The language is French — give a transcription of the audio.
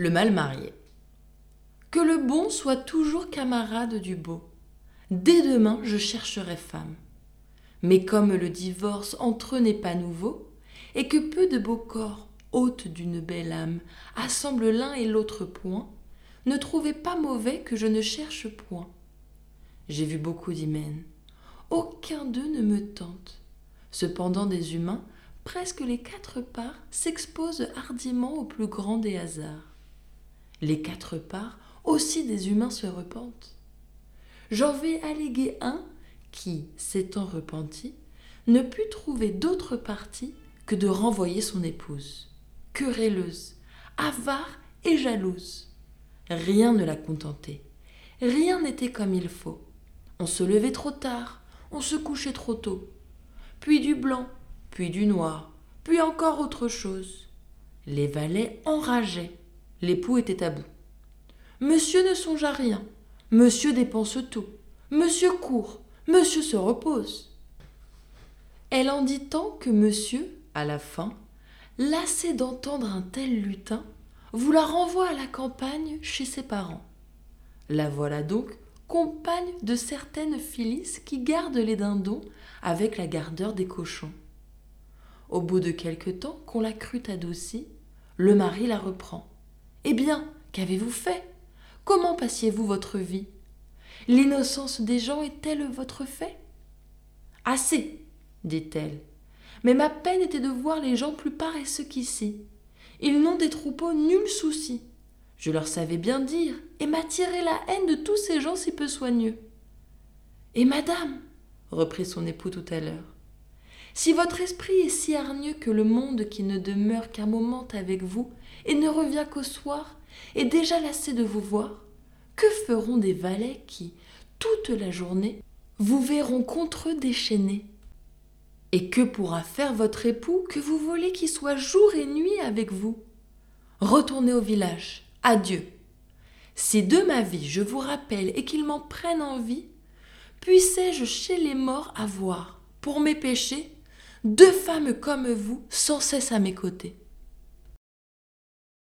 Le mal marié. Que le bon soit toujours camarade du beau. Dès demain, je chercherai femme. Mais comme le divorce entre eux n'est pas nouveau, et que peu de beaux corps, hôtes d'une belle âme, assemblent l'un et l'autre point, ne trouvez pas mauvais que je ne cherche point. J'ai vu beaucoup d'hymens. Aucun d'eux ne me tente. Cependant des humains, presque les quatre parts s'exposent hardiment au plus grand des hasards. Les quatre parts aussi des humains se repentent. J'en vais alléguer un qui, s'étant repenti, ne put trouver d'autre parti que de renvoyer son épouse, querelleuse, avare et jalouse. Rien ne la contentait, rien n'était comme il faut. On se levait trop tard, on se couchait trop tôt, puis du blanc, puis du noir, puis encore autre chose. Les valets enrageaient, l'époux était à bout. Monsieur ne songe à rien, monsieur dépense tout, monsieur court, monsieur se repose. Elle en dit tant que monsieur, à la fin, lassé d'entendre un tel lutin, vous la renvoie à la campagne chez ses parents. La voilà donc compagne de certaines Phyllis qui gardent les dindons avec la gardeur des cochons. Au bout de quelque temps qu'on la crut adoucie, le mari la reprend. Eh bien, qu'avez-vous fait? Comment passiez-vous votre vie? L'innocence des gens est-elle votre fait? Assez, dit-elle. Mais ma peine était de voir les gens plus paresseux qu'ici. Ils n'ont des troupeaux nul souci. Je leur savais bien dire, et m'attirer la haine de tous ces gens si peu soigneux. Et madame, reprit son époux tout à l'heure, si votre esprit est si hargneux que le monde qui ne demeure qu'un moment avec vous et ne revient qu'au soir est déjà lassé de vous voir, que feront des valets qui, toute la journée, vous verront contre eux déchaînés et que pourra faire votre époux que vous voulez qu'il soit jour et nuit avec vous? Retournez au village. Adieu. Si de ma vie je vous rappelle et qu'il m'en prenne envie, puissais-je chez les morts avoir, pour mes péchés, deux femmes comme vous sans cesse à mes côtés.